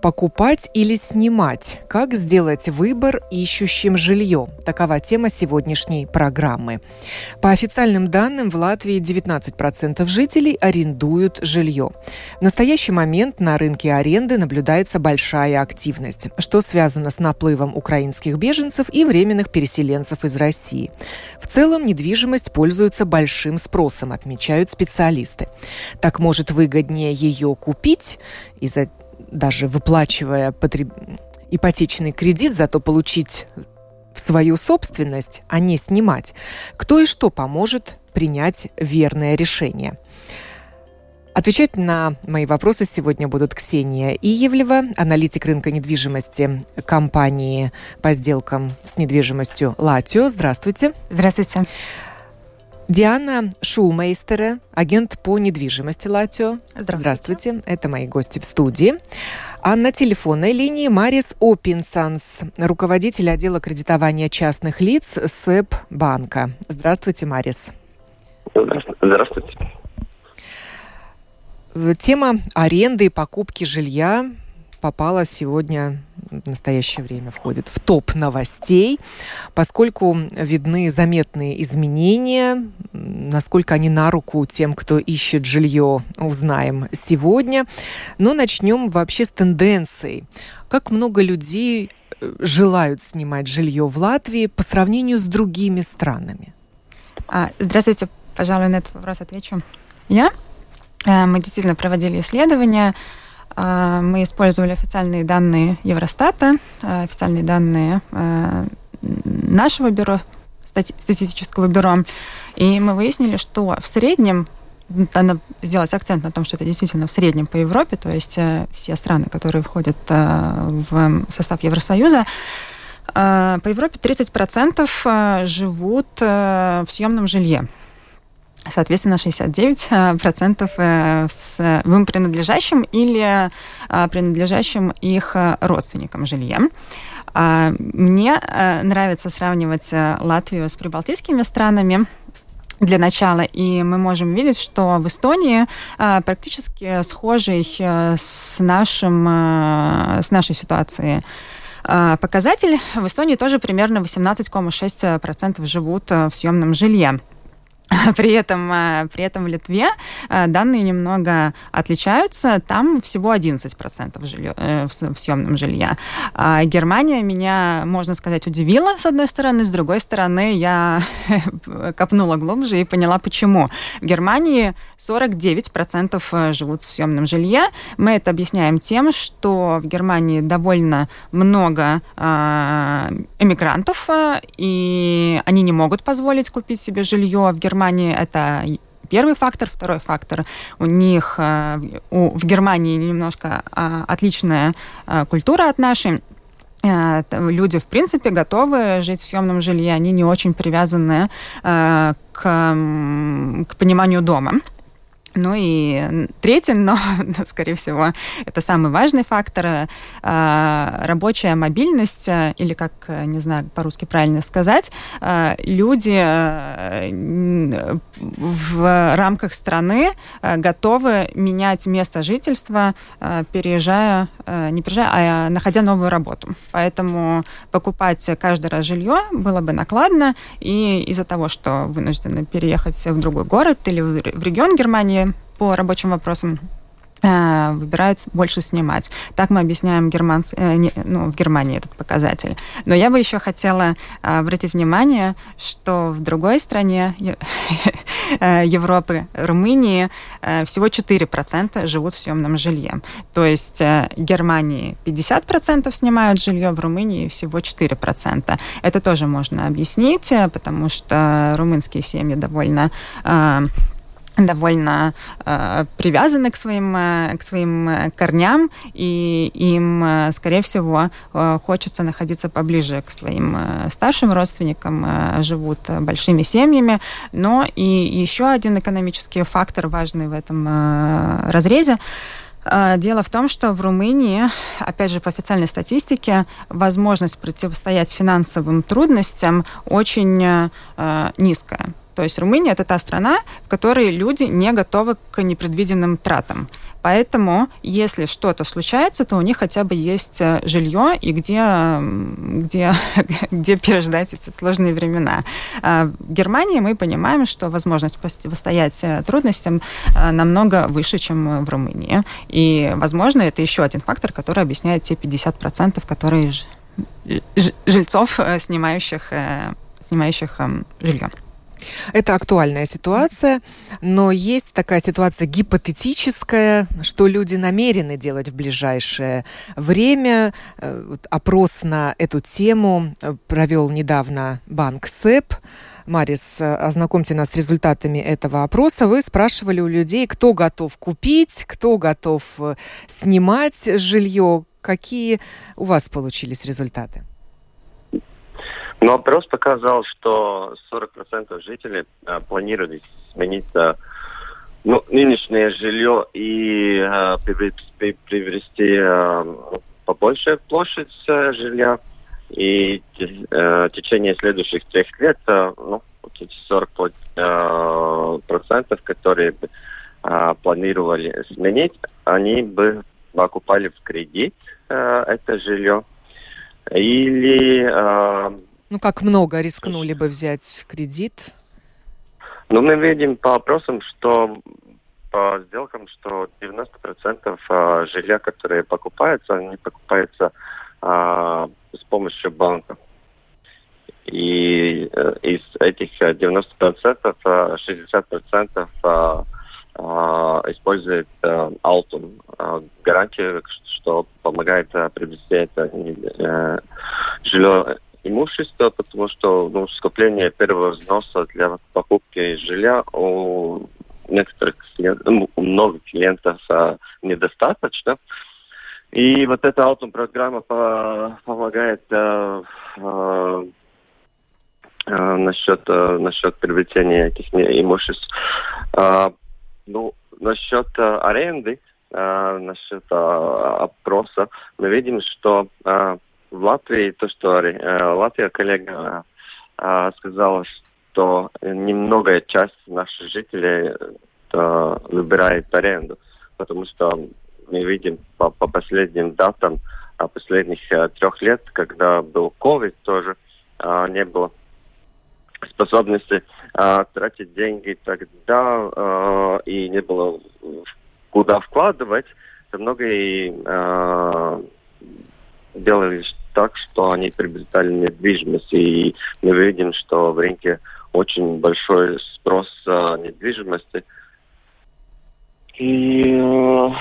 Покупать или снимать? Как сделать выбор ищущим жилье? Такова тема сегодняшней программы. По официальным данным, в Латвии 19% жителей арендуют жилье. В настоящий момент на рынке аренды наблюдается большая активность, что связано с наплывом украинских беженцев и временных переселенцев из России. В целом недвижимость пользуется большим спросом, отмечают специалисты. Так может выгоднее ее купить из-за даже выплачивая потреб... ипотечный кредит, зато получить в свою собственность, а не снимать. Кто и что поможет принять верное решение? Отвечать на мои вопросы сегодня будут Ксения Иевлева, аналитик рынка недвижимости компании по сделкам с недвижимостью «Латио». Здравствуйте. Здравствуйте. Диана Шулмейстере, агент по недвижимости Латио. Здравствуйте. Здравствуйте. Это мои гости в студии. А на телефонной линии Марис Опинсанс, руководитель отдела кредитования частных лиц СЭП банка. Здравствуйте, Марис. Здравствуйте. Тема аренды и покупки жилья попала сегодня в настоящее время входит в топ новостей, поскольку видны заметные изменения, насколько они на руку тем, кто ищет жилье, узнаем сегодня. Но начнем вообще с тенденцией. Как много людей э, желают снимать жилье в Латвии по сравнению с другими странами? А, здравствуйте, пожалуй, на этот вопрос отвечу я. Э, мы действительно проводили исследования мы использовали официальные данные Евростата, а, официальные данные а, нашего бюро, статистического бюро, и мы выяснили, что в среднем надо сделать акцент на том, что это действительно в среднем по Европе, то есть э, все страны, которые входят э, в состав Евросоюза, по Европе 30% живут э, в съемном жилье. Соответственно, 69% э, с им принадлежащим или э, принадлежащим их родственникам жильем. А, мне э, нравится сравнивать Латвию с прибалтийскими странами для начала. И мы можем видеть, что в Эстонии практически схожий с, нашим, с нашей ситуацией показатель. В Эстонии тоже примерно 18,6% живут в съемном жилье. При этом, э, при этом в Литве э, данные немного отличаются. Там всего 11% жилье, э, в съемном жилье. А Германия меня, можно сказать, удивила, с одной стороны. С другой стороны, я копнула глубже и поняла, почему. В Германии 49% живут в съемном жилье. Мы это объясняем тем, что в Германии довольно много эмигрантов, и они не могут позволить купить себе жилье в Германии Германии это первый фактор. Второй фактор у них э, у, в Германии немножко а, отличная а, культура от нашей э, люди, в принципе, готовы жить в съемном жилье, они не очень привязаны э, к, к пониманию дома. Ну и третий, но, скорее всего, это самый важный фактор, а, рабочая мобильность, э, или как, э, не знаю, по-русски правильно сказать, э, люди в рамках страны готовы менять место жительства, переезжая, не переезжая, а находя новую работу. Поэтому покупать каждый раз жилье было бы накладно, и из-за того, что вынуждены переехать в другой город или в регион Германии, по рабочим вопросам э, выбирают больше снимать. Так мы объясняем германц... Э, ну, в Германии этот показатель. Но я бы еще хотела э, обратить внимание, что в другой стране Европы, Румынии, всего 4% живут в съемном жилье. То есть в Германии 50% снимают жилье, в Румынии всего 4%. Это тоже можно объяснить, потому что румынские семьи довольно довольно э, привязаны к своим, э, к своим э, корням, и им, э, скорее всего, хочется находиться поближе к своим старшим родственникам, живут большими семьями. Но и еще один экономический фактор важный в этом э, разрезе Дело в том, что в Румынии, опять же, по официальной статистике, возможность противостоять финансовым трудностям очень э, низкая. То есть Румыния это та страна, в которой люди не готовы к непредвиденным тратам. Поэтому, если что-то случается, то у них хотя бы есть э, жилье и где, где, где переждать эти сложные времена. А в Германии мы понимаем, что возможность противостоять э, трудностям э, намного выше, чем в Румынии. И, возможно, это еще один фактор, который объясняет те 50%, которые жильцов, снимающих, снимающих эм, жилье. Это актуальная ситуация, но есть такая ситуация гипотетическая, что люди намерены делать в ближайшее время. Э, опрос на эту тему э, провел недавно банк СЭП. Марис, э, ознакомьте нас с результатами этого опроса. Вы спрашивали у людей, кто готов купить, кто готов снимать жилье. Какие у вас получились результаты? Но опрос показал, что 40% жителей а, планировали сменить а, ну, нынешнее жилье и а, приобрести а, побольше площадь а, жилья. И а, в течение следующих трех лет, а, ну, эти 40 а, процентов, которые а, планировали сменить, они бы покупали в кредит а, это жилье или а, ну, как много рискнули бы взять кредит? Ну, мы видим по опросам, что по сделкам, что 90% а, жилья, которые покупаются, они покупаются а, с помощью банка. И э, из этих 90% 60% а, а, использует а, Алтум, а, гарантию, что помогает а, приобрести это а, жилье имущество, потому что ну, скопление первого взноса для покупки жилья у некоторых клиентов, ну, у многих клиентов а, недостаточно. И вот эта аутопрограмма по, помогает а, а, насчет, а, насчет приобретения этих имуществ. А, ну, насчет а, аренды, а, насчет а, опроса, мы видим, что а, в Латвии то, что э, Латвия коллега э, сказала, что немногая часть наших жителей э, выбирает аренду, потому что мы видим по, по последним датам э, последних э, трех лет, когда был COVID тоже, э, не было способности э, тратить деньги тогда э, и не было куда вкладывать, то многие э, делали так, что они приобретали недвижимость. И мы видим, что в рынке очень большой спрос недвижимости. И, э, ну,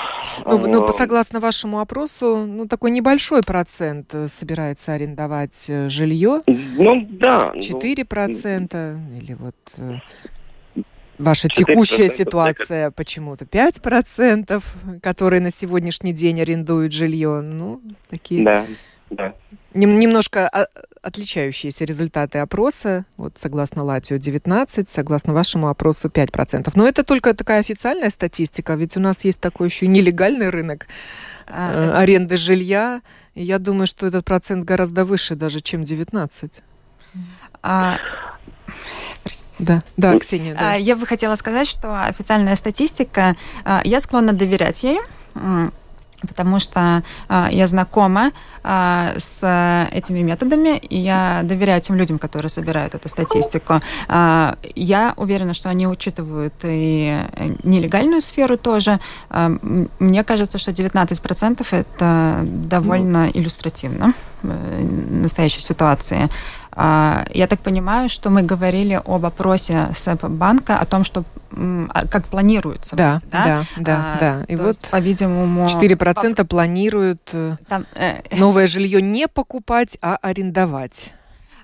ну, э, согласно вашему опросу, ну, такой небольшой процент собирается арендовать э, жилье. Ну, да. 4% ну, или вот ваша текущая ситуация почему-то 5%, которые на сегодняшний день арендуют жилье. Ну, такие... Да. Да. Немножко отличающиеся результаты опроса. Вот согласно Латио 19, согласно вашему опросу 5%. Но это только такая официальная статистика, ведь у нас есть такой еще нелегальный рынок а, э, аренды жилья. И я думаю, что этот процент гораздо выше даже, чем 19. А... Да, да, Ксения. Да. Я бы хотела сказать, что официальная статистика, а, я склонна доверять ей потому что э, я знакома э, с этими методами, и я доверяю тем людям, которые собирают эту статистику. Э, я уверена, что они учитывают и нелегальную сферу тоже. Э, мне кажется, что 19% это довольно иллюстративно э, настоящей ситуации. Я так понимаю, что мы говорили об опросе СЭП банка о том, что а, как планируется. Да, быть, да, да, да. А, да. И вот, по-видимому... 4% по... планируют э, там, э... новое жилье не покупать, а арендовать.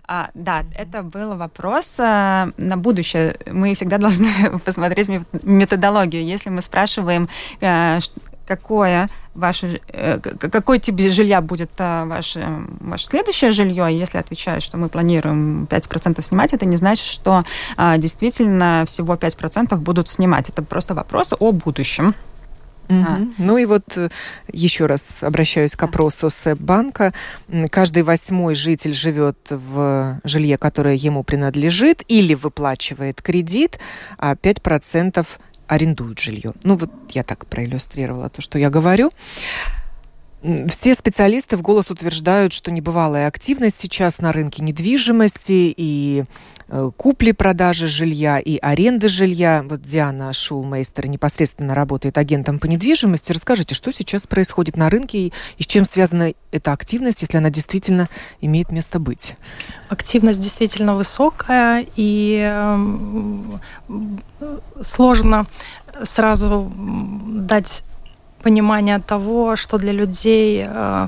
А, да, это был вопрос а, на будущее. Мы всегда должны посмотреть методологию. Если мы спрашиваем, а, какое ваше, э, какой тип жилья будет а, ваше, ваше следующее жилье. Если отвечают, что мы планируем 5% снимать, это не значит, что а, действительно всего 5% будут снимать. Это просто вопрос о будущем. Угу. А. Ну и вот э, еще раз обращаюсь к опросу банка. Каждый восьмой житель живет в жилье, которое ему принадлежит, или выплачивает кредит, а 5% арендуют жилье. Ну вот я так проиллюстрировала то, что я говорю. Все специалисты в голос утверждают, что небывалая активность сейчас на рынке недвижимости и э, купли-продажи жилья и аренды жилья. Вот Диана Шулмейстер непосредственно работает агентом по недвижимости. Расскажите, что сейчас происходит на рынке и, и с чем связана эта активность, если она действительно имеет место быть? Активность действительно высокая и э, сложно сразу дать понимание того, что для людей э,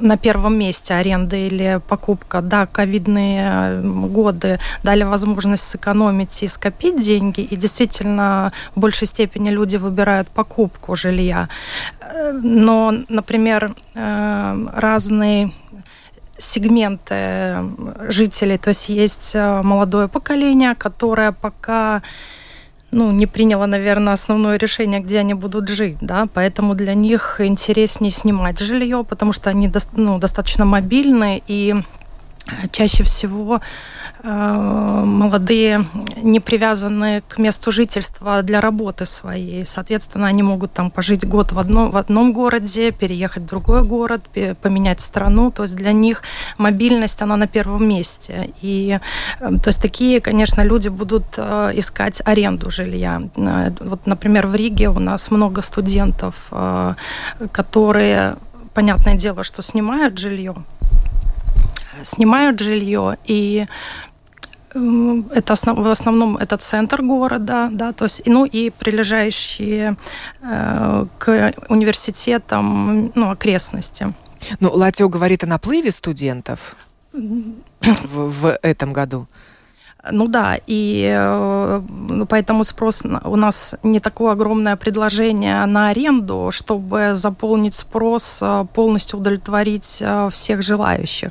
на первом месте аренда или покупка. Да, ковидные э, годы дали возможность сэкономить и скопить деньги, и действительно в большей степени люди выбирают покупку жилья. Э, но, например, разные сегменты жителей, то есть есть молодое поколение, которое пока ну, не приняла, наверное, основное решение, где они будут жить, да, поэтому для них интереснее снимать жилье, потому что они ну, достаточно мобильны и чаще всего э, молодые не привязаны к месту жительства для работы своей. Соответственно, они могут там пожить год в, одно, в одном городе, переехать в другой город, поменять страну. То есть для них мобильность, она на первом месте. И э, то есть такие, конечно, люди будут э, искать аренду жилья. Э, вот, например, в Риге у нас много студентов, э, которые, понятное дело, что снимают жилье, снимают жилье, и это основ, в основном это центр города, да, то есть, ну и прилежащие э, к университетам, ну, окрестности. Ну, Латио говорит о наплыве студентов в, в этом году. Ну да, и э, поэтому спрос у нас не такое огромное предложение на аренду, чтобы заполнить спрос, э, полностью удовлетворить э, всех желающих.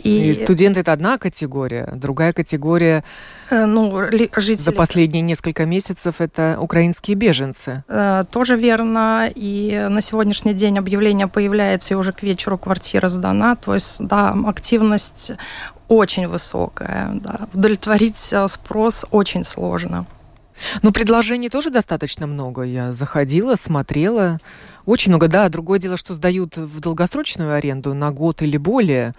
И, и студенты это одна категория, другая категория ну, жители... за последние несколько месяцев это украинские беженцы. Тоже верно. И на сегодняшний день объявление появляется, и уже к вечеру квартира сдана. То есть, да, активность очень высокая. Да. Удовлетворить э, спрос очень сложно. Но предложений тоже достаточно много. Я заходила, смотрела. Очень много, да. Другое дело, что сдают в долгосрочную аренду на год или более.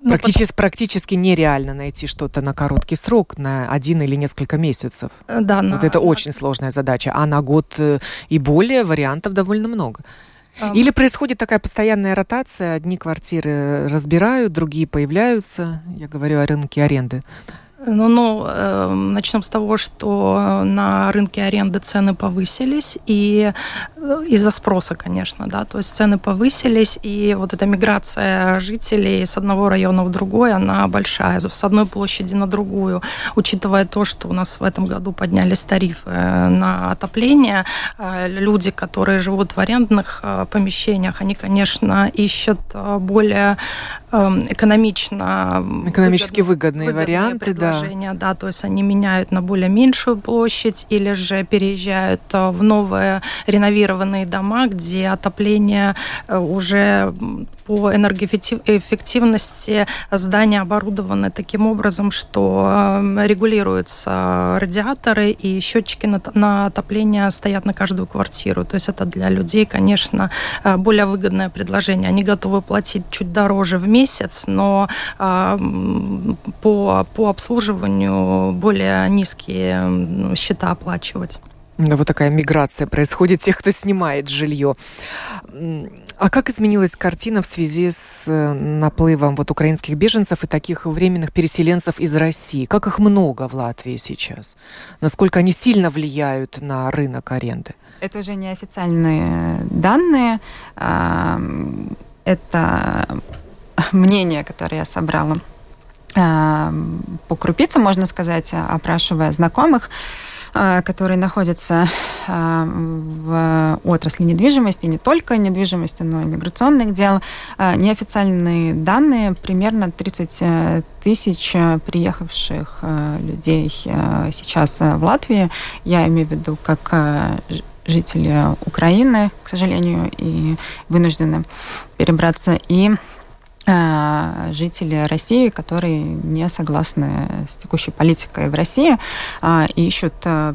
Ну, практически, под... практически нереально найти что-то на короткий срок, на один или несколько месяцев. Э, да, вот на... это очень сложная задача. А на год э, и более вариантов довольно много. Или происходит такая постоянная ротация, одни квартиры разбирают, другие появляются. Я говорю о рынке аренды. Ну, ну э, начнем с того, что на рынке аренды цены повысились, и э, из-за спроса, конечно, да, то есть цены повысились, и вот эта миграция жителей с одного района в другой, она большая, с одной площади на другую, учитывая то, что у нас в этом году поднялись тарифы на отопление, э, люди, которые живут в арендных э, помещениях, они, конечно, ищут э, более Эм, экономично экономически выгодные, выгодные варианты, предложения, да. да, то есть они меняют на более меньшую площадь или же переезжают э, в новые реновированные дома, где отопление э, уже по энергоэффективности здания оборудованы таким образом, что эм, регулируются радиаторы и счетчики на отопление стоят на каждую квартиру. То есть это для людей, конечно, э, более выгодное предложение. Они готовы платить чуть дороже в месяц, но по, по обслуживанию более низкие счета оплачивать. Да, вот такая миграция происходит тех, кто снимает жилье. А как изменилась картина в связи с э, наплывом вот украинских беженцев и таких временных переселенцев из России? Как их много в Латвии сейчас? Насколько они сильно влияют на рынок аренды? Это уже неофициальные данные. Это мнение, которое я собрала по крупицам, можно сказать, опрашивая знакомых, которые находятся в отрасли недвижимости, не только недвижимости, но и миграционных дел. Неофициальные данные, примерно 30 тысяч приехавших людей сейчас в Латвии, я имею в виду как жители Украины, к сожалению, и вынуждены перебраться, и э, жители России, которые не согласны с текущей политикой в России э, ищут э,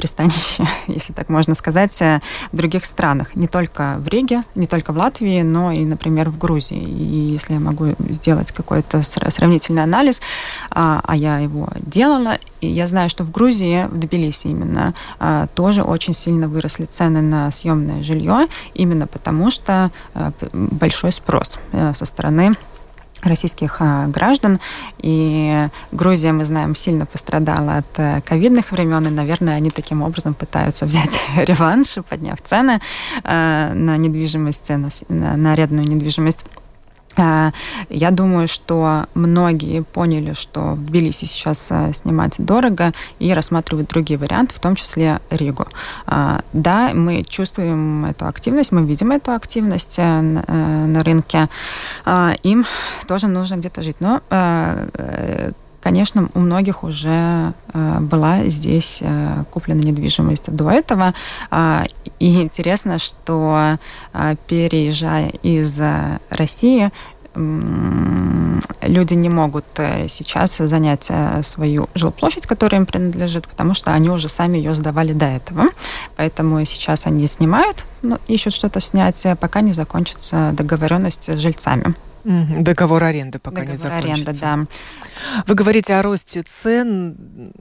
пристанище, если так можно сказать, э, в других странах. Не только в Риге, не только в Латвии, но и, например, в Грузии. И если я могу сделать какой-то сравнительный анализ, а, а я его делала, и я знаю, что в Грузии, в Тбилиси именно, а, тоже очень сильно выросли цены на съемное жилье, именно потому что э, большой спрос э, со стороны российских а, граждан. И Грузия, мы знаем, сильно пострадала от э, ковидных времен, и, наверное, они таким образом пытаются взять реванш, подняв цены э, на недвижимость, на, на арендную недвижимость. Э, я думаю, что многие поняли, что в Тбилиси сейчас э, снимать дорого и рассматривают другие варианты, в том числе Ригу. Э, да, мы чувствуем эту активность, мы видим эту активность на рынке. Им тоже нужно где-то жить. Но Конечно, у многих уже была здесь куплена недвижимость до этого. И интересно, что переезжая из России, люди не могут э, сейчас занять э, свою жилплощадь, которая им принадлежит, потому что они уже сами ее сдавали до этого. Поэтому сейчас они снимают, ну, ищут что-то снять, э, пока не закончится договоренность с жильцами. Договор аренды пока Договор не закончится. аренда, да. Вы говорите о росте цен.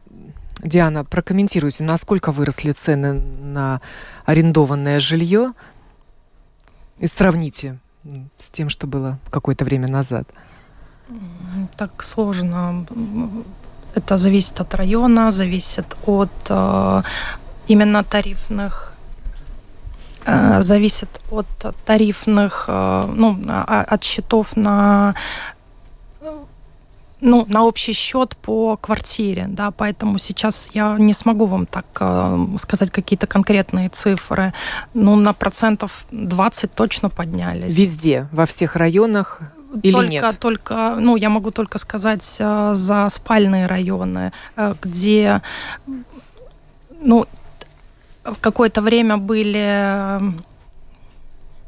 Диана, прокомментируйте, насколько выросли цены на арендованное жилье и сравните с тем, что было какое-то время назад? Так сложно. Это зависит от района, зависит от э, именно тарифных зависит от тарифных, э, ну, а, от счетов на ну, на общий счет по квартире, да, поэтому сейчас я не смогу вам так э, сказать какие-то конкретные цифры. Ну, на процентов 20 точно поднялись. Везде, во всех районах или только, нет? Только, ну, я могу только сказать э, за спальные районы, э, где, ну, какое-то время были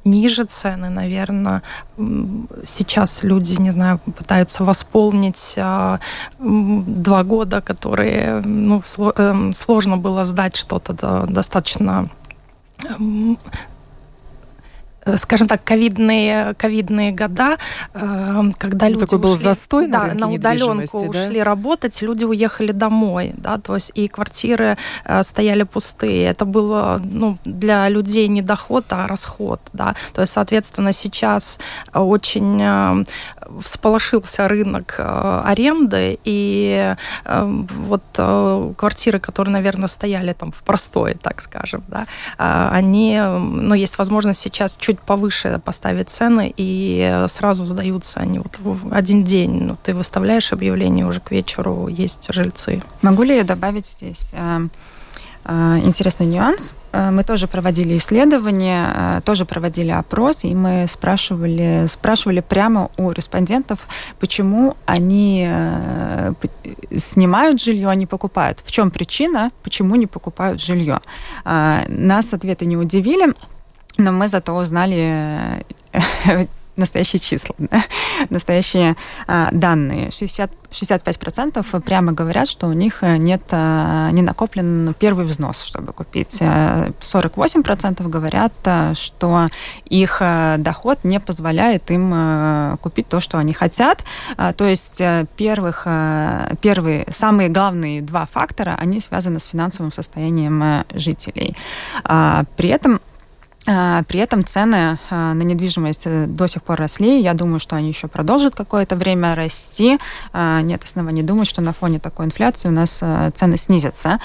ниже цены, наверное. Сейчас люди, не знаю, пытаются восполнить а, два года, которые ну, эм, сложно было сдать что-то достаточно Э, скажем так, ковидные, ковидные года, э, когда ну, люди Такой был застой да, на, на удаленку да? ушли работать, люди уехали домой, да, то есть и квартиры э, стояли пустые. Это было ну, для людей не доход, а расход, да. То есть, соответственно, сейчас очень всполошился рынок аренды, и вот квартиры, которые, наверное, стояли там в простое, так скажем, да, они, ну, есть возможность сейчас чуть повыше поставить цены, и сразу сдаются они вот в один день. Ну, ты выставляешь объявление, уже к вечеру есть жильцы. Могу ли я добавить здесь э, э, интересный нюанс? Э, мы тоже проводили исследования, тоже проводили опрос, и мы спрашивали, спрашивали прямо у респондентов, почему они снимают жилье, а не покупают. В чем причина, почему не покупают жилье? Нас ответы не удивили. Но мы зато узнали настоящие числа, да? настоящие а, данные. 60, 65% прямо говорят, что у них э, нет, а, не накоплен первый взнос, чтобы купить. 48% говорят, что их доход не позволяет им купить то, что они хотят. То есть первых, первые, самые главные два фактора, они связаны с финансовым состоянием жителей. При этом а, при этом цены а, на недвижимость э, до сих пор росли. Я думаю, что они еще продолжат какое-то время расти. А, нет оснований думать, что на фоне такой инфляции у нас цены снизятся.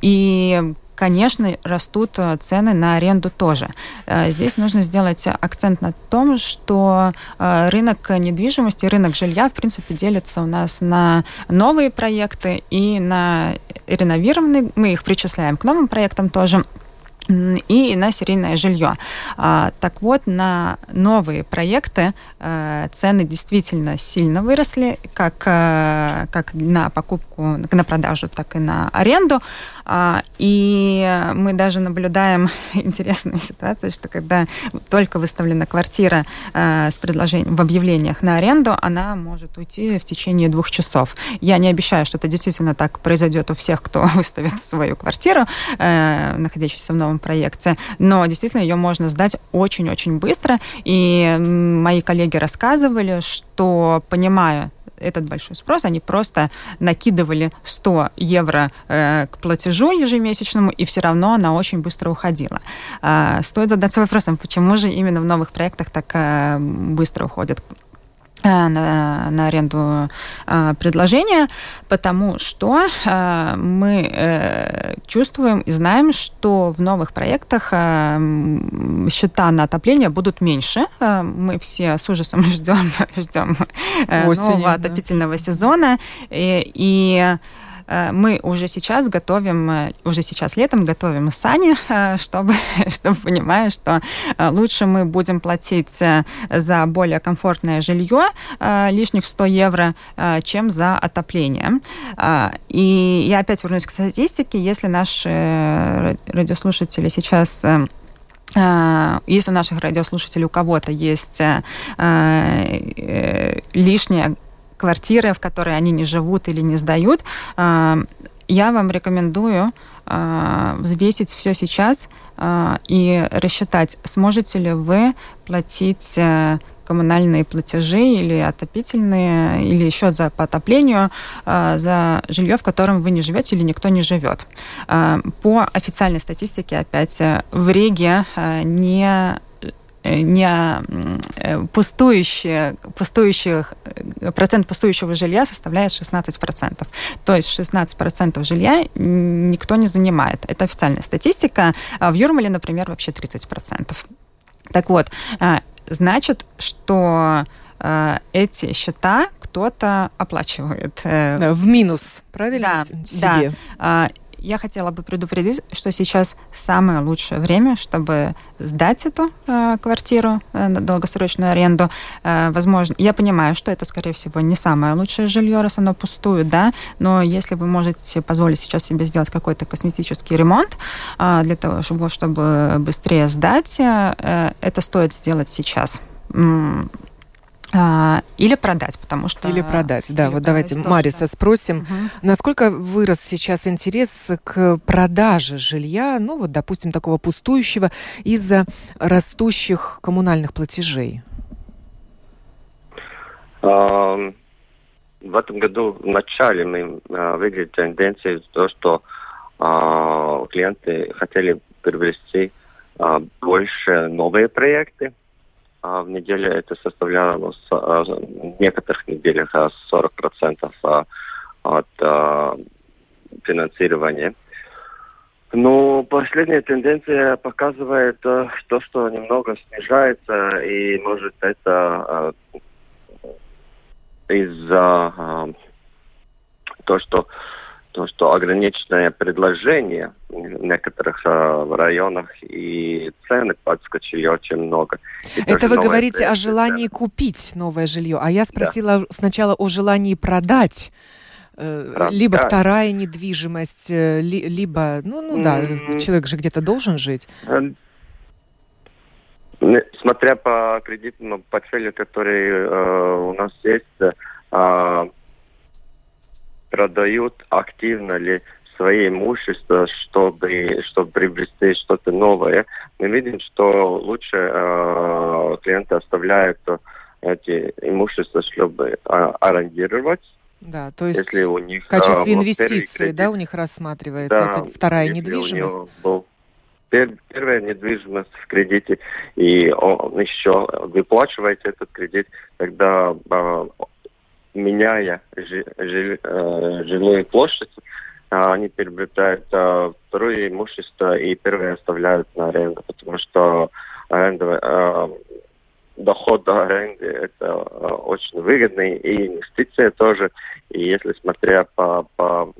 И конечно, растут цены на аренду тоже. Здесь нужно сделать акцент на том, что рынок недвижимости, рынок жилья, в принципе, делится у нас на новые проекты и на реновированные. Мы их причисляем к новым проектам тоже и на серийное жилье. А, так вот, на новые проекты э, цены действительно сильно выросли, как, э, как на покупку, на продажу, так и на аренду. А, и мы даже наблюдаем интересную ситуацию, что когда только выставлена квартира э, с предложением в объявлениях на аренду, она может уйти в течение двух часов. Я не обещаю, что это действительно так произойдет у всех, кто выставит свою квартиру, находящуюся в новом этом проекте, но действительно ее можно сдать очень-очень быстро. И мои коллеги рассказывали, что понимая этот большой спрос, они просто накидывали 100 евро э, к платежу ежемесячному, и все равно она очень быстро уходила. Э, стоит задаться вопросом, почему же именно в новых проектах так э, быстро уходят на, на аренду э, предложения, потому что э, мы чувствуем и знаем, что в новых проектах счета на отопление будут меньше. Мы все с ужасом ждем, ждем Осенью, нового отопительного да. сезона. И, и Э, мы уже сейчас готовим, э, уже сейчас летом готовим сани, э, чтобы, чтобы понимая, что лучше мы будем платить за более комфортное жилье лишних 100 евро, чем за отопление. И я опять вернусь к статистике. Если наши радиослушатели сейчас если у наших радиослушателей у кого-то есть лишняя квартиры, в которой они не живут или не сдают, а, я вам рекомендую а, взвесить все сейчас а, и рассчитать, сможете ли вы платить э, коммунальные платежи или отопительные, или еще за по отоплению, за жилье, в котором вы не живете или никто не живет. По официальной статистике, опять, э, в Риге не Э, не э, пустующие, пустующих, э, процент пустующего жилья составляет 16%. То есть 16% жилья никто не занимает. Это официальная статистика. А в Юрмале, например, вообще 30%. Так вот, значит, что эти счета кто-то оплачивает. В минус, правильно? Да, себе? да. Я хотела бы предупредить, что сейчас самое лучшее время, чтобы сдать эту э, квартиру э, на долгосрочную аренду. Э, возможно, я понимаю, что это, скорее всего, не самое лучшее жилье, раз оно пустует, да, но если вы можете позволить сейчас себе сделать какой-то косметический ремонт э, для того, чтобы, чтобы быстрее сдать, э, это стоит сделать сейчас или продать, потому что... Или продать, да. Или вот давайте тоже, Мариса да. спросим, угу. насколько вырос сейчас интерес к продаже жилья, ну вот, допустим, такого пустующего из-за растущих коммунальных платежей? В этом году в начале мы а, видели тенденцию, то, что а, клиенты хотели приобрести больше новые проекты, а в неделе это составляло а, в некоторых неделях 40% а, от финансирования. Но последняя тенденция показывает то, что немного снижается, и может это из-за то, что то, что ограниченное предложение в некоторых э, районах и цены подскочили очень много. И Это вы говорите о желании купить новое жилье, а я спросила да. сначала о желании продать. Продать. Либо вторая недвижимость, ли, либо, ну, ну да, mm-hmm. человек же где-то должен жить. Смотря по кредитному портфелю, который э, у нас есть, э, продают активно ли свои имущества, чтобы, чтобы приобрести что-то новое. Мы видим, что лучше э, клиенты оставляют эти имущества, чтобы э, арендировать. Да, то есть если у них, в качестве э, инвестиции, да, у них рассматривается да, это вторая недвижимость. У него был первая недвижимость в кредите, и он еще выплачивает этот кредит, тогда э, меняя жи, жи, э, жилую площадь, они приобретают второе имущество и первое оставляют на аренду, потому что аренда, доход до аренды это очень выгодный и инвестиция тоже. И если смотря по, по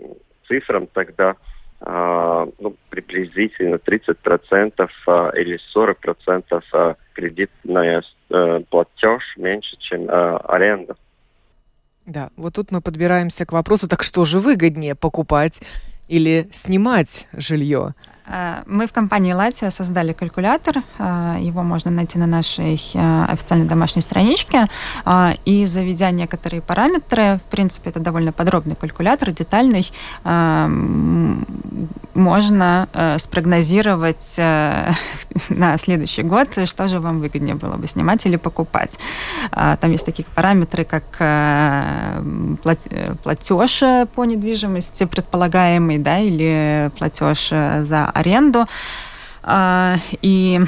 цифрам, тогда а, ну, приблизительно 30% а, или 40% а, кредитная э, платеж меньше, чем аренда. Да, вот тут мы подбираемся к вопросу, так что же выгоднее, покупать или снимать жилье? Э, мы в компании Латия создали калькулятор. Э, его можно найти на нашей э, официальной домашней страничке. И заведя некоторые параметры, в принципе, это довольно подробный калькулятор, детальный, можно спрогнозировать на следующий год, что же вам выгоднее было бы снимать или покупать. Там есть такие параметры, как платеж по недвижимости предполагаемый, да, или платеж за аренду. А, и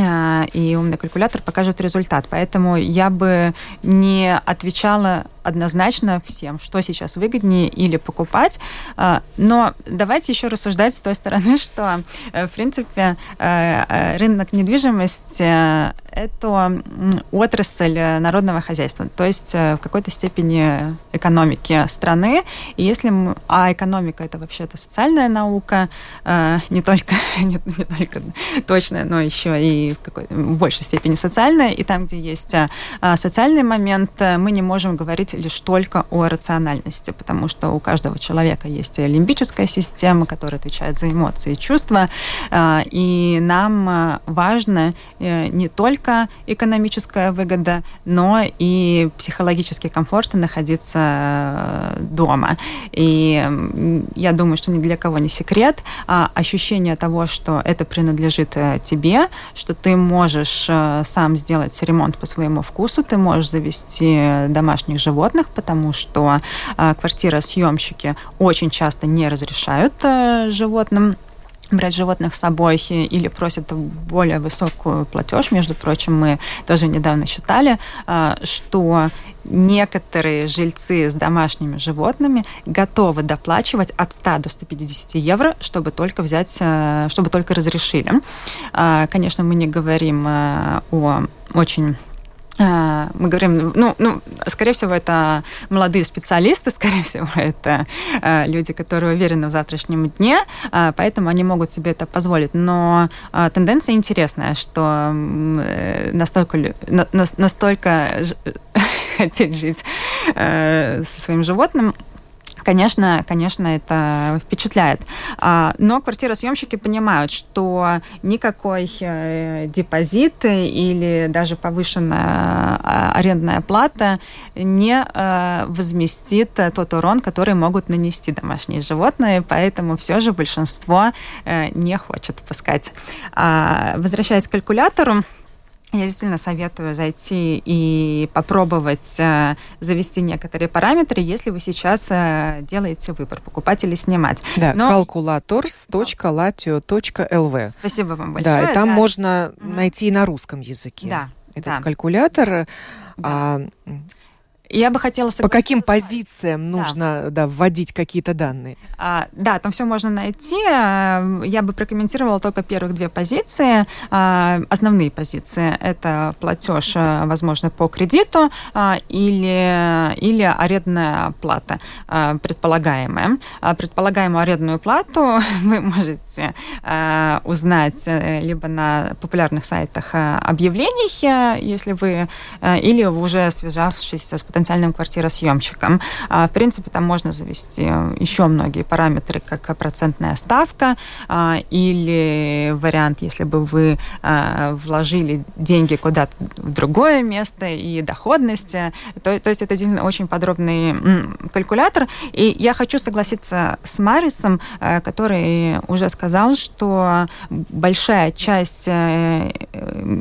а, и умный калькулятор покажет результат. Поэтому я бы не отвечала однозначно всем, что сейчас выгоднее или покупать. А, но давайте еще рассуждать с той стороны, что, э, в принципе, э, э, рынок недвижимости – это отрасль народного хозяйства, то есть в какой-то степени экономики страны. И если мы, а экономика – это вообще-то социальная наука, не только, не, не только точная, но еще и в, какой, в большей степени социальная. И там, где есть социальный момент, мы не можем говорить лишь только о рациональности, потому что у каждого человека есть лимбическая система, которая отвечает за эмоции и чувства, а, и нам а, важно э, не только экономическая выгода, но и психологический комфорт находиться э, дома. И я думаю, что ни для кого не секрет, а ощущение того, что это принадлежит э, тебе, что ты можешь сам сделать ремонт по своему вкусу, ты можешь завести домашних животных, животных, потому что э, квартиросъемщики очень часто не разрешают э, животным брать животных с собой или просят более высокую платеж. Между прочим, мы тоже недавно считали, э, что некоторые жильцы с домашними животными готовы доплачивать от 100 до 150 евро, чтобы только взять, э, чтобы только разрешили. Конечно, мы не говорим о очень а, мы говорим, ну, ну, скорее всего, это молодые специалисты, скорее всего, это а, люди, которые уверены в завтрашнем дне, а, поэтому они могут себе это позволить. Но тенденция интересная, что э, настолько, настолько хотеть жить э, со своим животным конечно, конечно, это впечатляет. А, но квартиросъемщики понимают, что никакой э, депозит или даже повышенная а, арендная плата не э, возместит тот урон, который могут нанести домашние животные, поэтому все же большинство э, не хочет пускать. А, возвращаясь к калькулятору, я действительно советую зайти и попробовать э, завести некоторые параметры, если вы сейчас э, делаете выбор, покупать или снимать. Да, Но... calculators.latio.lv. Спасибо вам большое. Да, и там да. можно угу. найти и на русском языке. Да. Этот да. калькулятор. Да. А, я бы хотела По каким позициям нужно да. Да, вводить какие-то данные? А, да, там все можно найти. А, я бы прокомментировала только первых две позиции. А, основные позиции – это платеж, а, возможно, по кредиту а, или, или арендная плата а, предполагаемая. А, предполагаемую арендную плату вы можете а, узнать э, либо на популярных сайтах объявлений, э, если вы, э, или уже связавшись с потенциальным квартиросъемщиком. А, в принципе, там можно завести еще многие параметры, как процентная ставка а, или вариант, если бы вы а, вложили деньги куда-то в другое место и доходность. То, то есть это один очень подробный калькулятор. И я хочу согласиться с Марисом, который уже сказал, что большая часть э,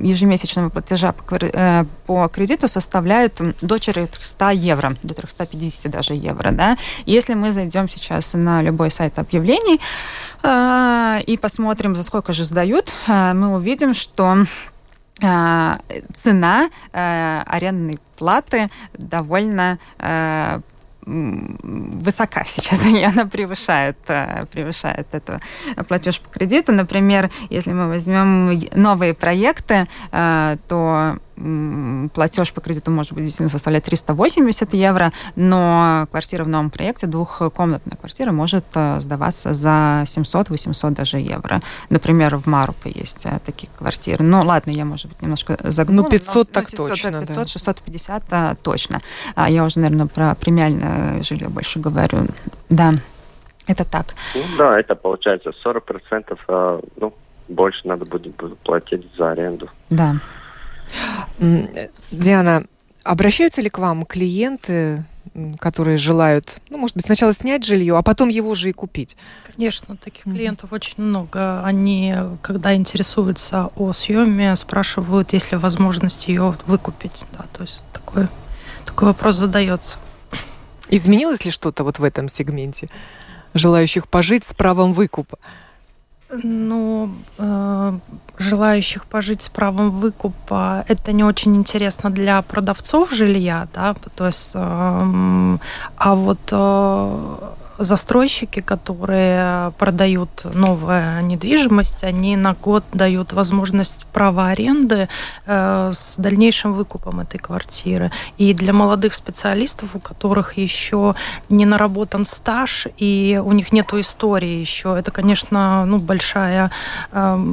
ежемесячного платежа э, по кредиту составляет до 400 300 евро, до 350 даже евро, да. Если мы зайдем сейчас на любой сайт объявлений э, и посмотрим, за сколько же сдают, э, мы увидим, что э, цена э, арендной платы довольно э, высока сейчас, и она превышает, э, превышает эту платеж по кредиту. Например, если мы возьмем новые проекты, э, то платеж по кредиту может быть действительно составлять 380 евро, но квартира в новом проекте, двухкомнатная квартира, может э, сдаваться за 700-800 даже евро. Например, в Марупе есть такие квартиры. Ну, ладно, я, может быть, немножко загнула. Ну, 500 но, так 700, точно, 500, да. 650 точно. А я уже, наверное, про премиальное жилье больше говорю. Да, это так. Ну, да, это получается 40%, а, ну, больше надо будет платить за аренду. Да. Диана, обращаются ли к вам клиенты, которые желают, ну, может быть, сначала снять жилье, а потом его же и купить? Конечно, таких mm-hmm. клиентов очень много. Они, когда интересуются о съеме, спрашивают, есть ли возможность ее выкупить. Да, то есть такой, такой вопрос задается. Изменилось ли что-то вот в этом сегменте желающих пожить с правом выкупа? Ну, э, желающих пожить с правом выкупа это не очень интересно для продавцов жилья, да, то есть, э, а вот э, застройщики, которые продают новую недвижимость, они на год дают возможность права аренды э, с дальнейшим выкупом этой квартиры. И для молодых специалистов, у которых еще не наработан стаж и у них нет истории еще, это, конечно, ну, большая, э,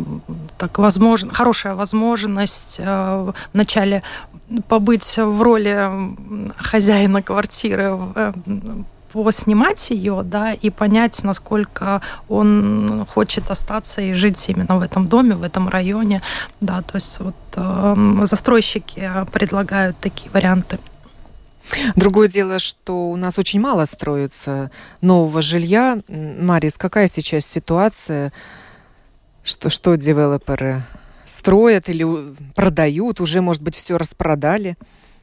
так, возможно, хорошая возможность э, вначале побыть в роли хозяина квартиры, э, поснимать ее, да, и понять, насколько он хочет остаться и жить именно в этом доме, в этом районе, да, то есть вот э, застройщики предлагают такие варианты. Другое дело, что у нас очень мало строится нового жилья. Марис, какая сейчас ситуация? Что, что девелоперы строят или продают? Уже, может быть, все распродали?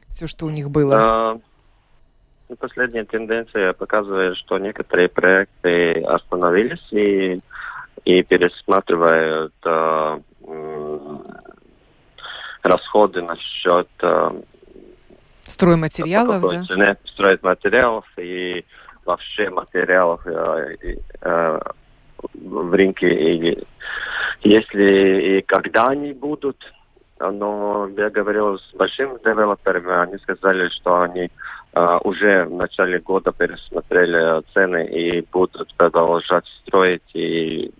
Все, что у них было? Ну, последняя тенденция показывает, что некоторые проекты остановились и, и пересматривают э, расходы насчет э, стройматериалов, да? Цены стройматериалов и вообще материалов э, э, в рынке. И если и когда они будут, но я говорил с большими девелоперами, они сказали, что они уже в начале года пересмотрели цены и будут продолжать строить. И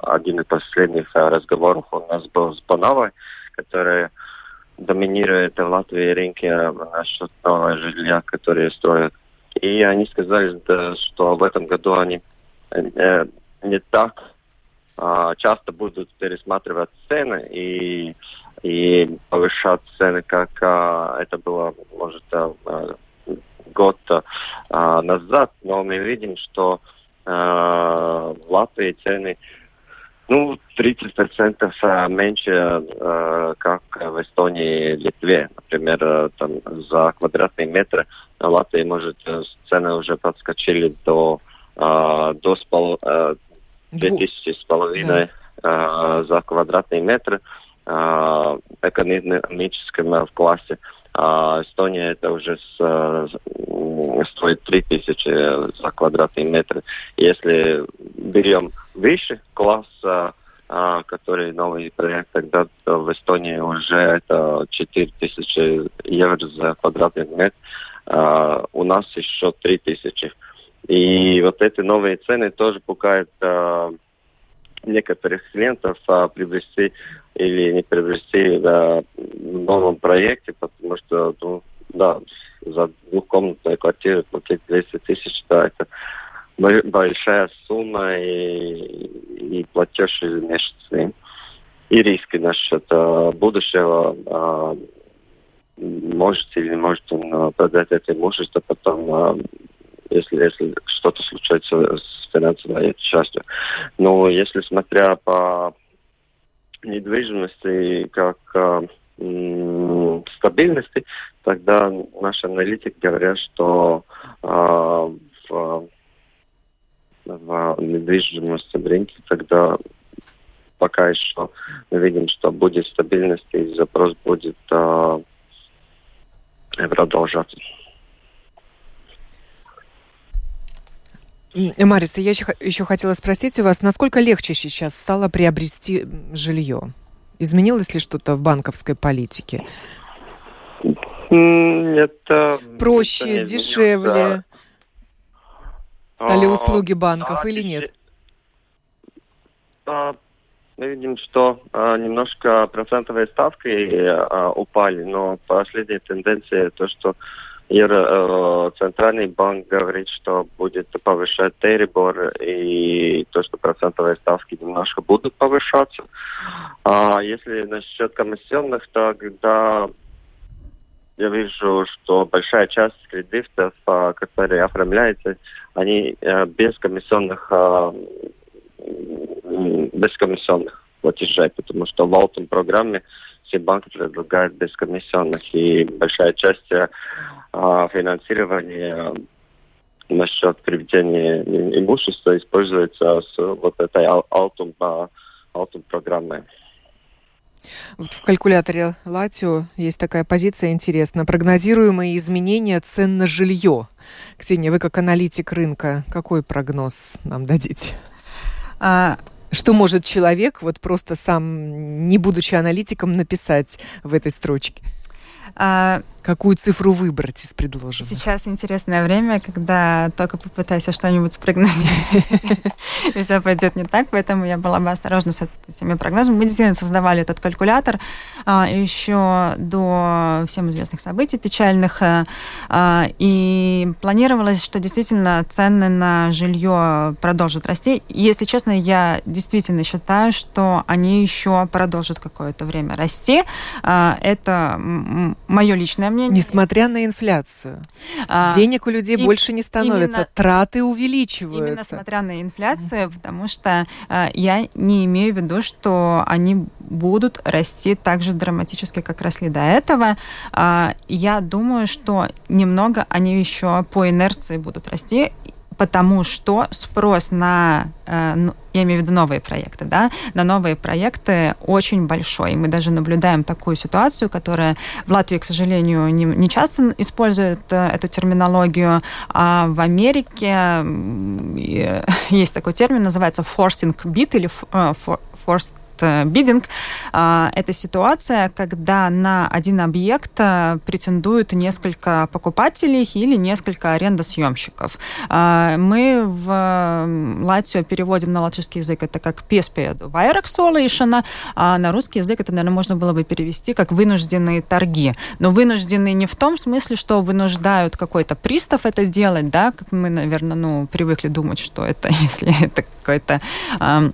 один из последних uh, разговоров у нас был с Боновой, который доминирует в Латвии рынке насчет нового жилья, которые строят. И они сказали, что в этом году они э, не так э, часто будут пересматривать цены и, и повышать цены, как э, это было, может, э, год а, назад, но мы видим, что а, в Латвии цены ну, 30% а, меньше, а, как в Эстонии и Литве. Например, там за квадратный метр в Латвии, может, цены уже подскочили до, до спол, 2000 с половиной да. за квадратный метр экономическом классе. А Эстония это уже с, э, стоит 3000 за квадратный метр. Если берем выше класс, а, который новый проект, тогда в Эстонии уже это 4000 евро за квадратный метр. А, у нас еще 3000. И вот эти новые цены тоже пугают а, некоторых клиентов а, приобрести или не приобрести да, в новом проекте, потому что, ну, да, за двухкомнатную квартиру платить 200 тысяч, да, это большая сумма и, и платеж ежемесячный. И риски насчет а, будущего, а, можете или не можете продать это имущество потом, а, если, если что-то случается с финансовой частью. Но если смотря по недвижимости как э, стабильности, тогда наши аналитики говорят, что э, в, в недвижимости в рынке тогда пока еще мы видим, что будет стабильность и запрос будет э, продолжаться. Мариса, я еще хотела спросить у вас, насколько легче сейчас стало приобрести жилье? Изменилось ли что-то в банковской политике? Нет. Проще, дешевле? Стали а, услуги банков или нет? А, мы видим, что а, немножко процентовые ставки упали, но последняя тенденция то, что Евро, Центральный банк говорит, что будет повышать Терибор и то, что процентовые ставки немножко будут повышаться. А если насчет комиссионных, то когда я вижу, что большая часть кредитов, которые оформляются, они э, без комиссионных, э, без комиссионных платежей, потому что в Алтон программе все банки предлагают без комиссионных, и большая часть э, финансирования насчет приведения имущества используется с вот этой Алтон, Алтон программой. Вот в калькуляторе Латио есть такая позиция интересная. Прогнозируемые изменения цен на жилье. Ксения, вы как аналитик рынка, какой прогноз нам дадите? А... Что может человек, вот просто сам, не будучи аналитиком, написать в этой строчке? А, Какую цифру выбрать из предложенных? Сейчас интересное время, когда только попытайся что-нибудь спрогнозировать, и все пойдет не так, поэтому я была бы осторожна с этими прогнозами. Мы действительно создавали этот калькулятор а, еще до всем известных событий печальных, а, а, и планировалось, что действительно цены на жилье продолжат расти. Если честно, я действительно считаю, что они еще продолжат какое-то время расти. Это мое личное мнение... Несмотря на инфляцию. А, Денег у людей и, больше не становится, именно, траты увеличиваются. Именно смотря на инфляцию, потому что а, я не имею в виду, что они будут расти так же драматически, как росли до этого. А, я думаю, что немного они еще по инерции будут расти, потому что спрос на, э, ну, я имею в виду новые проекты, да, на новые проекты очень большой. Мы даже наблюдаем такую ситуацию, которая в Латвии, к сожалению, не, не часто использует э, эту терминологию, а в Америке есть такой термин, называется forcing bid или э, forced Э, бидинг. А, это ситуация, когда на один объект э, претендуют несколько покупателей или несколько арендосъемщиков. Мы в Латвию переводим на латышский язык это как песпеду вайраксолейшена, а на русский язык это, наверное, можно было бы перевести как вынужденные торги. Но вынужденные не в том смысле, что вынуждают какой-то пристав это делать, да, как мы, наверное, ну, привыкли думать, что это, если это какой-то а,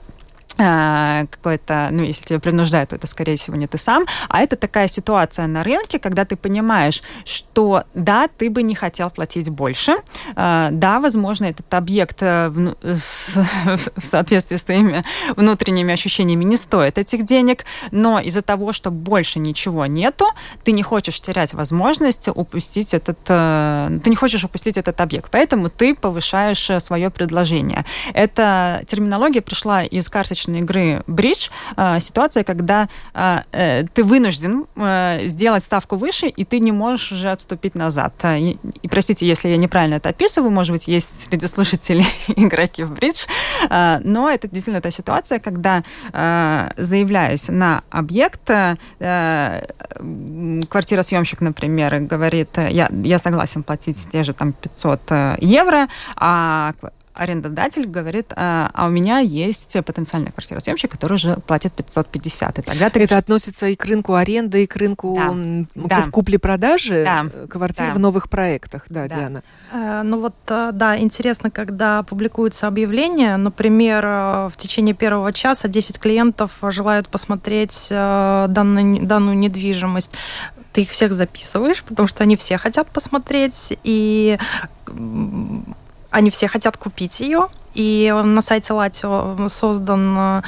какой-то, ну, если тебя принуждают, то это, скорее всего, не ты сам. А это такая ситуация на рынке, когда ты понимаешь, что да, ты бы не хотел платить больше, а, да, возможно, этот объект э, в соответствии с твоими внутренними ощущениями не стоит этих денег, но из-за того, что больше ничего нету, ты не хочешь терять возможность упустить этот, э, ты не хочешь упустить этот объект, поэтому ты повышаешь э, свое предложение. Эта терминология пришла из карточной карточной игры бридж э, ситуация, когда э, э, ты вынужден сделать ставку выше, и ты не можешь уже отступить назад. И, и простите, если я неправильно это описываю, может быть, есть среди слушателей игроки в бридж, но это действительно та ситуация, когда, заявляясь на объект, квартиросъемщик, например, говорит, я, я согласен платить те же там 500 евро, а арендодатель говорит, а, а у меня есть потенциальный квартиросъемщик, который уже платит 550. И тогда ты... Это относится и к рынку аренды, и к рынку да. купли-продажи да. Э, квартир да. в новых проектах, да, да. Диана? Э, ну вот, э, да, интересно, когда публикуется объявление, например, в течение первого часа 10 клиентов желают посмотреть данную, данную недвижимость ты их всех записываешь, потому что они все хотят посмотреть, и они все хотят купить ее, и на сайте Латио создан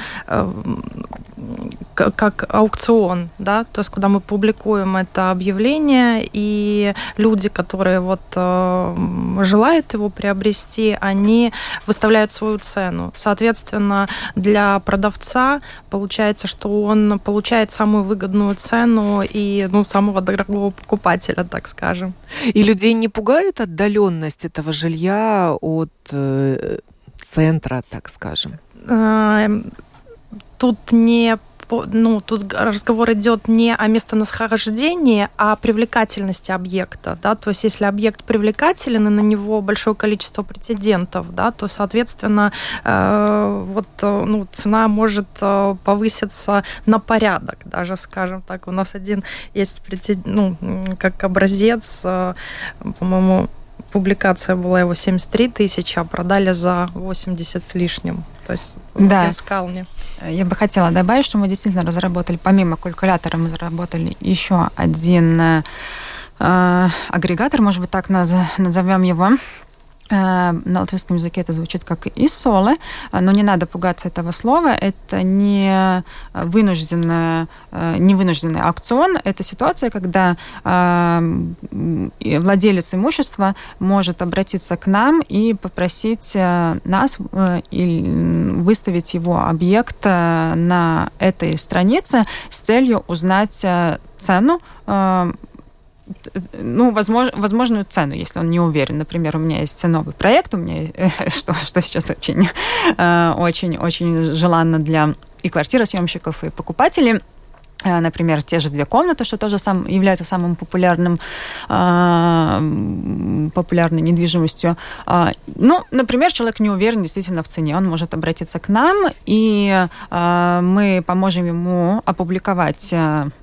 как аукцион, да, то есть куда мы публикуем это объявление, и люди, которые вот э, желают его приобрести, они выставляют свою цену. Соответственно, для продавца получается, что он получает самую выгодную цену и ну, самого дорогого покупателя, так скажем. И людей не пугает отдаленность этого жилья от э, центра, так скажем? Эм, тут не ну, тут разговор идет не о местонахождении, а о привлекательности объекта, да, то есть если объект привлекателен и на него большое количество претендентов, да, то, соответственно, э, вот, э, ну, цена может э, повыситься на порядок, даже, скажем так, у нас один есть ну, как образец, э, по-моему, публикация была его 73 тысячи, а продали за 80 с лишним. То есть да. Я бы хотела добавить, что мы действительно разработали, помимо калькулятора, мы разработали еще один э, агрегатор, может быть, так назовем его, Э, на латвийском языке это звучит как «исоле», но не надо пугаться этого слова. Это не вынужденный, э, не вынужденный аукцион. Это ситуация, когда э, владелец имущества может обратиться к нам и попросить нас выставить его объект на этой странице с целью узнать цену ну, возможно, возможную цену, если он не уверен. Например, у меня есть новый проект, у меня что, что сейчас очень, э, очень, очень желанно для и квартиросъемщиков, и покупателей э, например, те же две комнаты, что тоже сам, является самым популярным, э, популярной недвижимостью. Ну, например, человек не уверен действительно в цене, он может обратиться к нам, и мы поможем ему опубликовать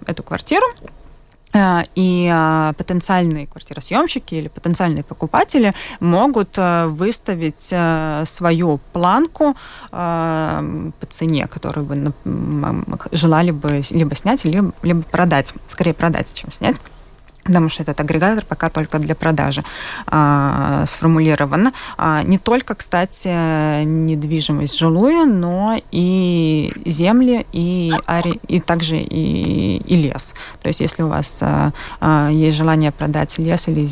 эту квартиру, и а, потенциальные квартиросъемщики или потенциальные покупатели могут э, выставить э, свою планку по цене, которую бы желали бы либо снять, либо, либо продать. Скорее продать, чем снять потому что этот агрегатор пока только для продажи а, сформулирован. А, не только, кстати, недвижимость жилую, но и земли, и, ари, и также и, и лес. То есть если у вас а, а, есть желание продать лес или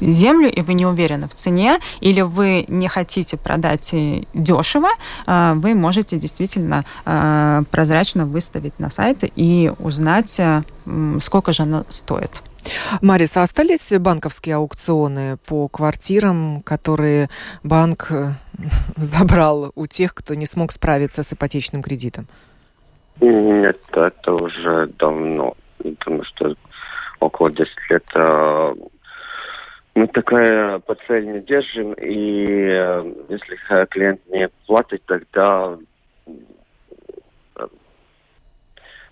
землю, и вы не уверены в цене, или вы не хотите продать дешево, а, вы можете действительно а, прозрачно выставить на сайт и узнать, сколько же она стоит. Марис, а остались банковские аукционы по квартирам, которые банк э, забрал у тех, кто не смог справиться с ипотечным кредитом? Нет, это уже давно. Потому что около 10 лет мы такая по цель не держим, и э, если клиент не платит, тогда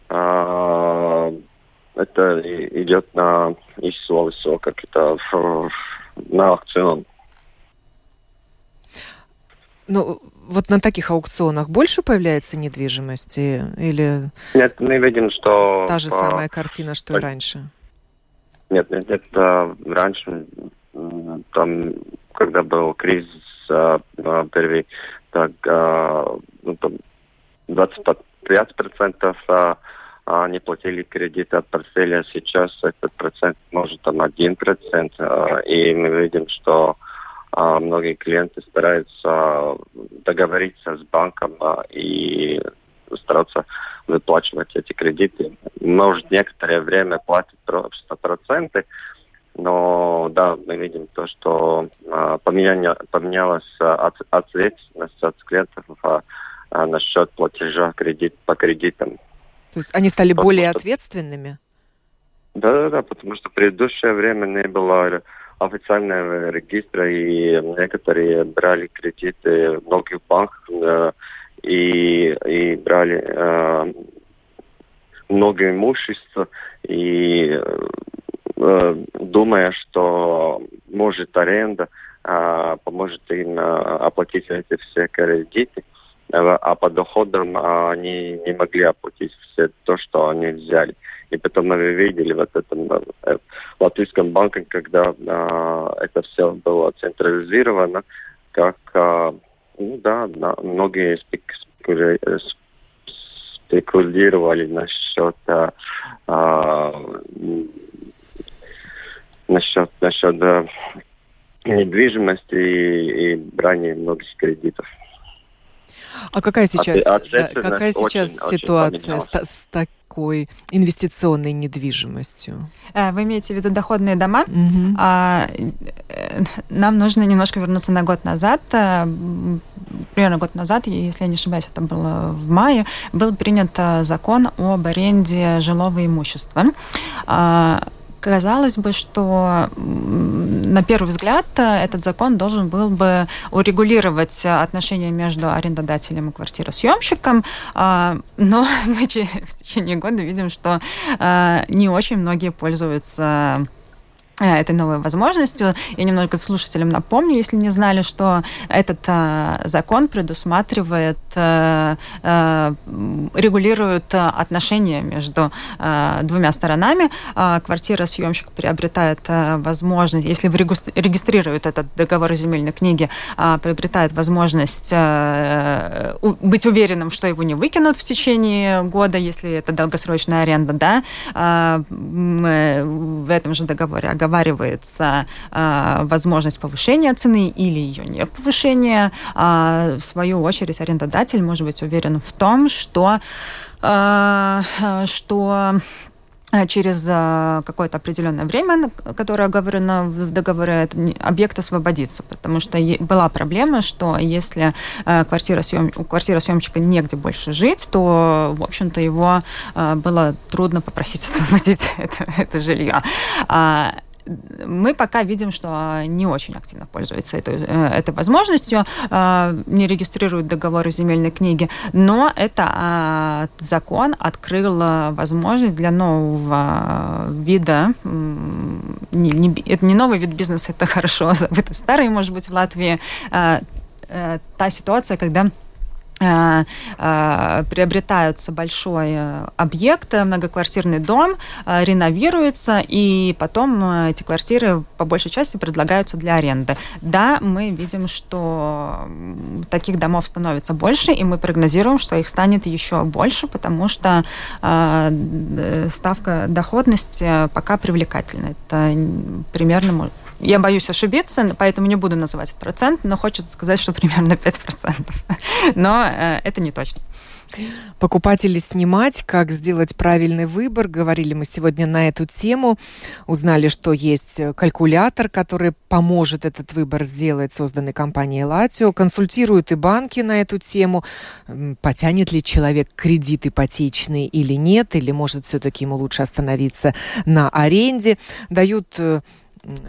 э, это идет на ИСО, ИСО как это на аукцион. Ну, вот на таких аукционах больше появляется недвижимости или... Нет, мы видим, что... Та же по... самая картина, что и раньше. Нет, нет, нет, раньше, там, когда был кризис а, а, первый, так, а, ну, там 25% а, а, не платили кредит от портфеля, сейчас этот процент может там 1%, а, и мы видим, что многие клиенты стараются договориться с банком и стараться выплачивать эти кредиты. Может, некоторое время платят просто проценты, но да, мы видим то, что а, поменялась, поменялась от, ответственность от клиентов а, а, насчет платежа кредит по кредитам. То есть они стали потому более что... ответственными? Да, да, да, потому что в предыдущее время не было официального регистра, и некоторые брали кредиты в многих банках, э, и, и брали э, много имущества, и э, думая, что может аренда э, поможет им э, оплатить эти все кредиты, э, а по доходам э, они не могли оплатить все то, что они взяли. И потом мы видели вот этом э, латвийском банке, когда э, это все было централизировано, как ну да, многие спекулировали насчет насчет насчет недвижимости и, и брания многих кредитов. А какая сейчас, а, какая сейчас очень, ситуация очень с, с такой инвестиционной недвижимостью? Э, вы имеете в виду доходные дома? Угу. А, э, нам нужно немножко вернуться на год назад. Э, примерно год назад, если я не ошибаюсь, это было в мае, был принят закон об аренде жилого имущества. А, казалось бы, что на первый взгляд этот закон должен был бы урегулировать отношения между арендодателем и квартиросъемщиком, а, но мы в течение года видим, что а, не очень многие пользуются Э, этой новой возможностью. Я немного слушателям напомню, если не знали, что этот э, закон предусматривает, э, э, регулирует отношения между э, двумя сторонами. Э, квартира съемщик приобретает э, возможность, если регистрирует этот договор о земельной книге, э, приобретает возможность э, быть уверенным, что его не выкинут в течение года, если это долгосрочная аренда, да, э, в этом же договоре оговаривается э, возможность повышения цены или ее не повышения. А, в свою очередь арендодатель может быть уверен в том, что, э, что через какое-то определенное время, которое оговорено в договоре, объект освободится, потому что была проблема, что если квартира съем, у квартиросъемщика негде больше жить, то, в общем-то, его было трудно попросить освободить это, это жилье. Мы пока видим, что не очень активно пользуются этой, э, этой возможностью, э, не регистрируют договоры земельной книги, но это а, закон открыл возможность для нового вида, не, не, это не новый вид бизнеса, это хорошо забыто. Старый, может быть, в Латвии, э, та ситуация, когда Э, э, приобретаются большой э, объект, многоквартирный дом, реновируется, и потом эти квартиры по большей части предлагаются для аренды. Да, мы видим, что таких домов становится больше, и мы прогнозируем, что их станет еще больше, потому что ставка доходности пока привлекательна. Это примерно я боюсь ошибиться, поэтому не буду называть этот процент, но хочется сказать, что примерно 5%. Но э, это не точно. Покупать или снимать, как сделать правильный выбор. Говорили мы сегодня на эту тему. Узнали, что есть калькулятор, который поможет этот выбор сделать, созданный компанией Латио. Консультируют и банки на эту тему. Потянет ли человек кредит ипотечный или нет, или может все-таки ему лучше остановиться на аренде. Дают э,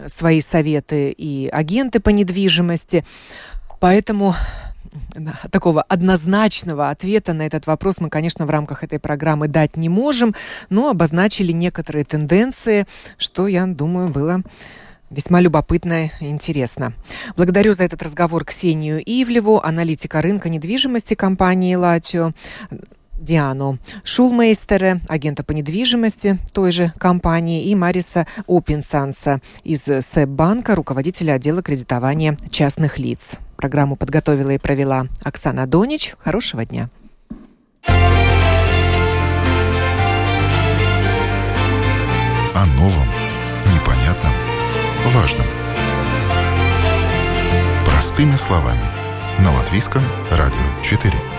свои советы и агенты по недвижимости. Поэтому такого однозначного ответа на этот вопрос мы, конечно, в рамках этой программы дать не можем, но обозначили некоторые тенденции, что, я думаю, было весьма любопытно и интересно. Благодарю за этот разговор Ксению Ивлеву, аналитика рынка недвижимости компании «Латио», Диану Шулмейстере, агента по недвижимости той же компании, и Мариса Опинсанса из СЭБ-банка, руководителя отдела кредитования частных лиц. Программу подготовила и провела Оксана Донич. Хорошего дня. О новом, непонятном, важном. Простыми словами. На Латвийском радио 4.